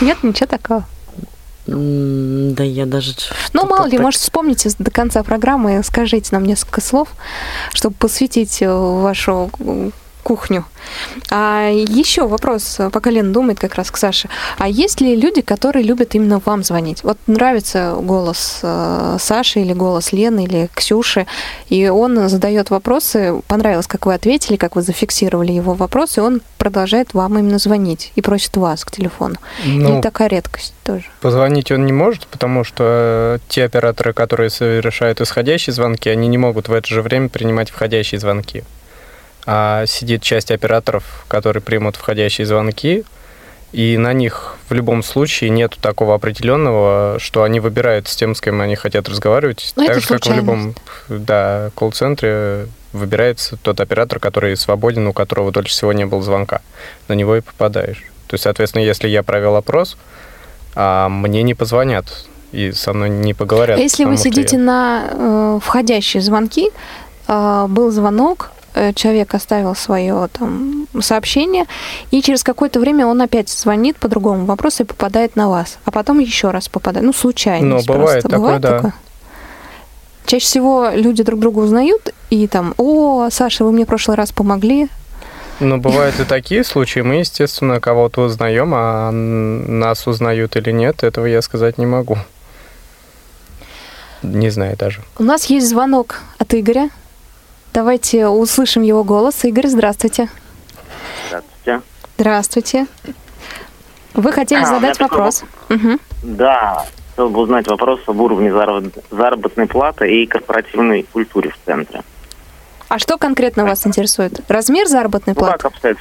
Нет, ничего такого. Да я даже... Ну, мало ли, так... может, вспомните до конца программы, скажите нам несколько слов, чтобы посвятить э, вашу кухню. А еще вопрос, пока Лена думает как раз к Саше. А есть ли люди, которые любят именно вам звонить? Вот нравится голос э, Саши или голос Лены или Ксюши, и он задает вопросы, понравилось, как вы ответили, как вы зафиксировали его вопрос, и он продолжает вам именно звонить и просит вас к телефону. Ну, и такая редкость тоже. Позвонить он не может, потому что те операторы, которые совершают исходящие звонки, они не могут в это же время принимать входящие звонки а сидит часть операторов, которые примут входящие звонки, и на них в любом случае нет такого определенного, что они выбирают с тем, с кем они хотят разговаривать. Но ну, так же, как в любом да, колл-центре выбирается тот оператор, который свободен, у которого дольше всего не было звонка. На него и попадаешь. То есть, соответственно, если я провел опрос, а мне не позвонят и со мной не поговорят. А если вы сидите я... на э, входящие звонки, э, был звонок, человек оставил свое там сообщение, и через какое-то время он опять звонит по другому вопросу и попадает на вас, а потом еще раз попадает. Ну, случайно. Ну, бывает просто. такое, бывает да. Такое? Чаще всего люди друг друга узнают и там, о, Саша, вы мне в прошлый раз помогли, ну, бывают и такие случаи. Мы, естественно, кого-то узнаем, а нас узнают или нет, этого я сказать не могу. Не знаю даже. У нас есть звонок от Игоря. Давайте услышим его голос. Игорь, здравствуйте. Здравствуйте. Здравствуйте. Вы хотели а, задать вопрос? Угу. Да, хотел бы узнать вопрос об уровне заработной платы и корпоративной культуре в центре. А что конкретно вас интересует? Размер заработной ну, платы? Как обстоит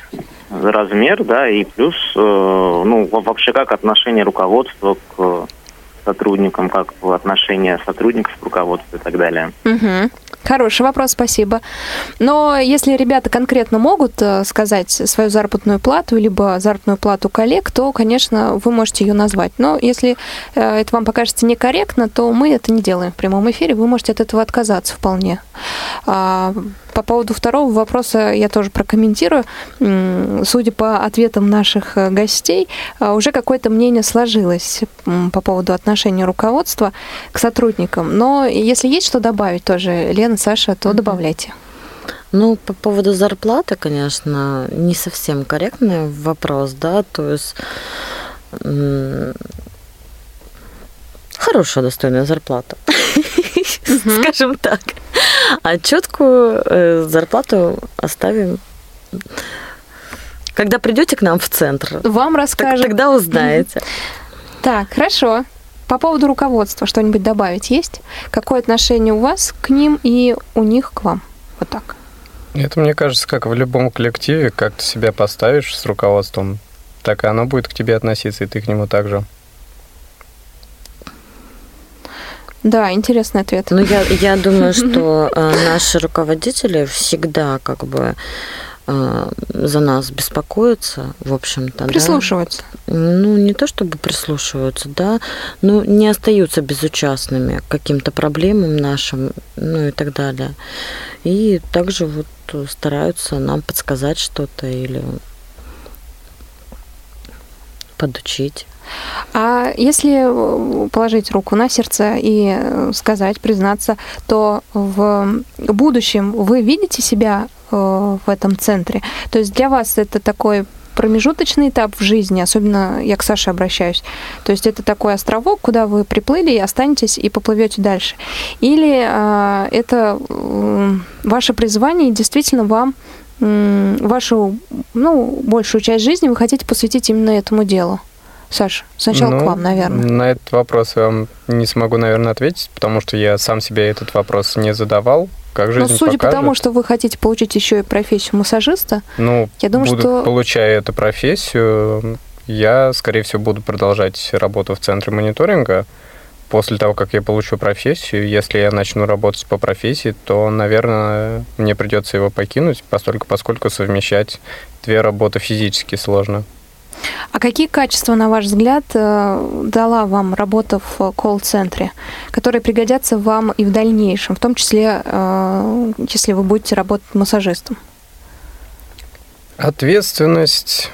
размер, да, и плюс, э, ну, вообще как отношение руководства к сотрудникам, как отношение сотрудников к руководству и так далее. Угу. Хороший вопрос, спасибо. Но если ребята конкретно могут э, сказать свою заработную плату, либо заработную плату коллег, то, конечно, вы можете ее назвать. Но если э, это вам покажется некорректно, то мы это не делаем в прямом эфире, вы можете от этого отказаться вполне. А, по поводу второго вопроса я тоже прокомментирую. Судя по ответам наших э, гостей, уже какое-то мнение сложилось по поводу отношения руководства к сотрудникам. Но если есть что добавить тоже, Лена, Саша, то добавляйте. Ну, по поводу зарплаты, конечно, не совсем корректный вопрос, да, то есть хорошая достойная зарплата, скажем так. А четкую э, зарплату оставим когда придете к нам в центр, вам расскажем. тогда узнаете. Так, хорошо. По поводу руководства что-нибудь добавить есть? Какое отношение у вас к ним и у них к вам? Вот так. Это, мне кажется, как в любом коллективе, как ты себя поставишь с руководством, так и оно будет к тебе относиться, и ты к нему также. Да, интересный ответ. Ну, я, я думаю, что э, наши руководители всегда как бы за нас беспокоятся, в общем-то. Прислушиваются. Да? Ну, не то чтобы прислушиваются, да, но не остаются безучастными к каким-то проблемам нашим, ну и так далее. И также вот стараются нам подсказать что-то или подучить. А если э, положить руку на сердце и э, сказать, признаться, то в будущем вы видите себя э, в этом центре? То есть для вас это такой промежуточный этап в жизни, особенно я к Саше обращаюсь. То есть это такой островок, куда вы приплыли и останетесь и поплывете дальше. Или э, это э, ваше призвание, действительно вам э, вашу ну, большую часть жизни вы хотите посвятить именно этому делу. Саш, сначала ну, к вам, наверное. На этот вопрос я вам не смогу, наверное, ответить, потому что я сам себе этот вопрос не задавал. Как жизнь Но судя покажет. по тому, что вы хотите получить еще и профессию массажиста, ну, я думаю, буду, что... получая эту профессию, я, скорее всего, буду продолжать работу в центре мониторинга. После того, как я получу профессию, если я начну работать по профессии, то, наверное, мне придется его покинуть, поскольку, поскольку совмещать две работы физически сложно. А какие качества, на ваш взгляд, э, дала вам работа в колл-центре, которые пригодятся вам и в дальнейшем, в том числе, э, если вы будете работать массажистом? Ответственность,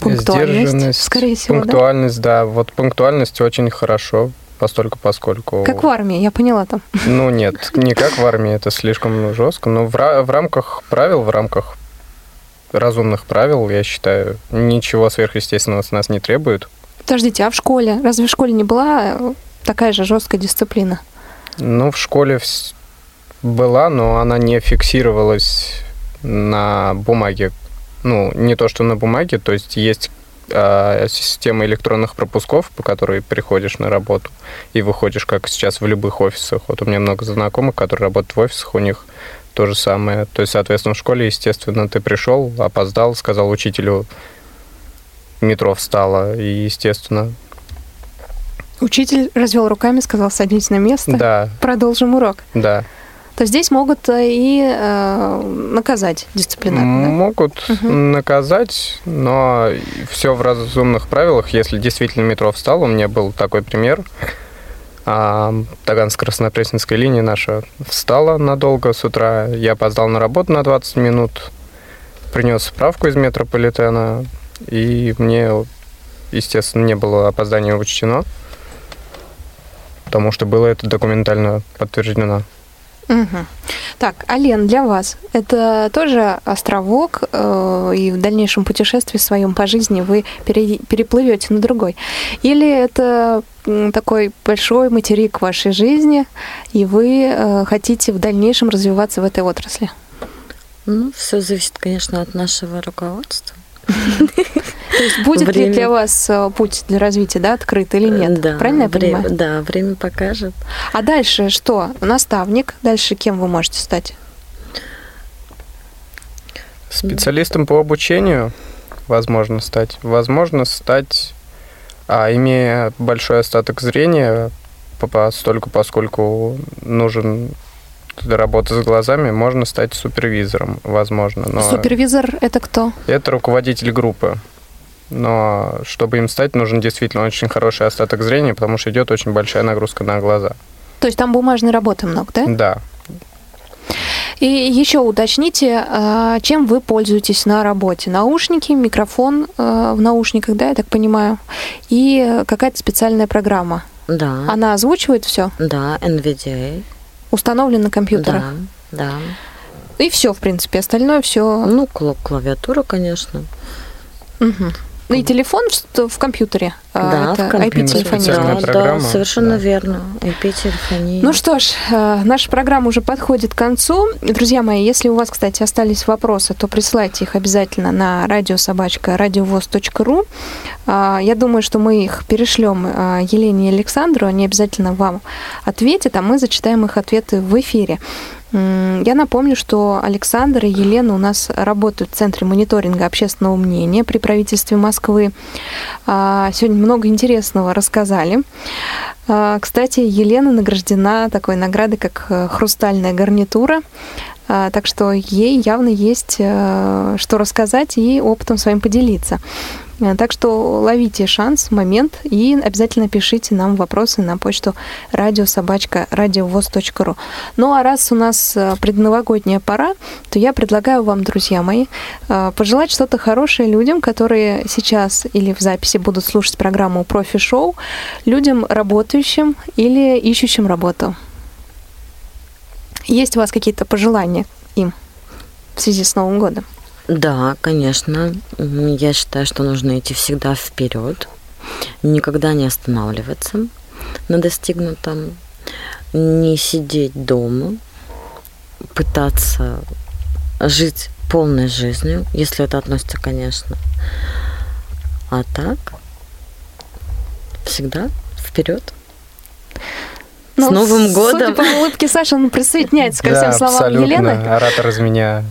пунктуальность, скорее всего, пунктуальность, да? да. Вот пунктуальность очень хорошо, постольку поскольку. Как в армии, я поняла там. Ну нет, не как в армии, это слишком жестко, но в, в рамках правил, в рамках разумных правил, я считаю, ничего сверхъестественного с нас не требует. Подождите, а в школе? Разве в школе не была э, такая же жесткая дисциплина? Ну, в школе была, но она не фиксировалась на бумаге. Ну, не то, что на бумаге, то есть есть э, система электронных пропусков, по которой приходишь на работу и выходишь, как сейчас в любых офисах. Вот у меня много знакомых, которые работают в офисах, у них то же самое. То есть, соответственно, в школе, естественно, ты пришел, опоздал, сказал учителю, метро встало, и, естественно... Учитель развел руками, сказал, садитесь на место. Да. Продолжим урок. Да. То здесь могут э, и э, наказать дисциплинарно. Могут угу. наказать, но все в разумных правилах. Если действительно метро встало, у меня был такой пример. А Таганско-Краснопресненская линия наша встала надолго с утра. Я опоздал на работу на 20 минут, принес справку из метрополитена, и мне, естественно, не было опоздания учтено, потому что было это документально подтверждено. Угу. Так, Ален, для вас это тоже островок, э, и в дальнейшем путешествии своем по жизни вы пере, переплывете на другой? Или это такой большой материк вашей жизни, и вы э, хотите в дальнейшем развиваться в этой отрасли? Ну, все зависит, конечно, от нашего руководства. То есть будет время... ли для вас э, путь для развития, да, открыт или нет? Да, Правильно я время, понимаю? Да, время покажет. А дальше что? Наставник. Дальше кем вы можете стать? Специалистом по обучению возможно стать. Возможно стать, а, имея большой остаток зрения, постольку, поскольку нужен работа с глазами, можно стать супервизором, возможно. Но Супервизор это кто? Это руководитель группы. Но чтобы им стать, нужен действительно очень хороший остаток зрения, потому что идет очень большая нагрузка на глаза. То есть там бумажной работы много, да? Да. И еще уточните, а, чем вы пользуетесь на работе? Наушники, микрофон а, в наушниках, да, я так понимаю, и какая-то специальная программа. Да. Она озвучивает все? Да, NVDA. Установлен на компьютерах? Да, да. И все, в принципе, остальное все. Ну, клавиатура, конечно. Угу. Ну и телефон в, в компьютере. А, да, это в компьютере. IP-телефония. Да, да, совершенно да. верно. IP-телефония. Ну что ж, э, наша программа уже подходит к концу. Друзья мои, если у вас, кстати, остались вопросы, то присылайте их обязательно на радиособачка радиовоз.ру. А, я думаю, что мы их перешлем э, Елене и Александру. Они обязательно вам ответят, а мы зачитаем их ответы в эфире. Я напомню, что Александр и Елена у нас работают в Центре мониторинга общественного мнения при правительстве Москвы. А, сегодня много интересного рассказали. А, кстати, Елена награждена такой наградой, как э, «Хрустальная гарнитура». А, так что ей явно есть э, что рассказать и опытом своим поделиться. Э, так что ловите шанс, момент и обязательно пишите нам вопросы на почту радиособачка радиовоз.ру. Ну а раз у нас э, предновогодняя пора, то я предлагаю вам, друзья мои, пожелать что-то хорошее людям, которые сейчас или в записи будут слушать программу «Профи-шоу», людям работающим или ищущим работу. Есть у вас какие-то пожелания им в связи с Новым годом? Да, конечно. Я считаю, что нужно идти всегда вперед, никогда не останавливаться на достигнутом, не сидеть дома, пытаться жить полной жизнью, если это относится, конечно. А так, всегда вперед. Ну, с Новым годом! Судя по улыбке Саши, он присоединяется ко всем словам абсолютно. Елены. Оратор из меня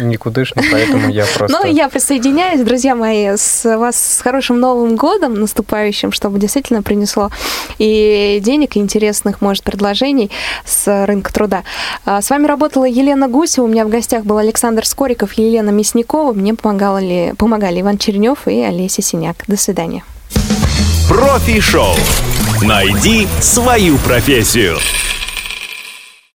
никудышный, поэтому я просто... Ну, я присоединяюсь, друзья мои, с вас с хорошим Новым годом наступающим, чтобы действительно принесло и денег, и интересных, может, предложений с рынка труда. А, с вами работала Елена Гусева, у меня в гостях был Александр Скориков, Елена Мясникова, мне помогали, помогали Иван Чернев и Олеся Синяк. До свидания. Профи-шоу. Найди свою профессию.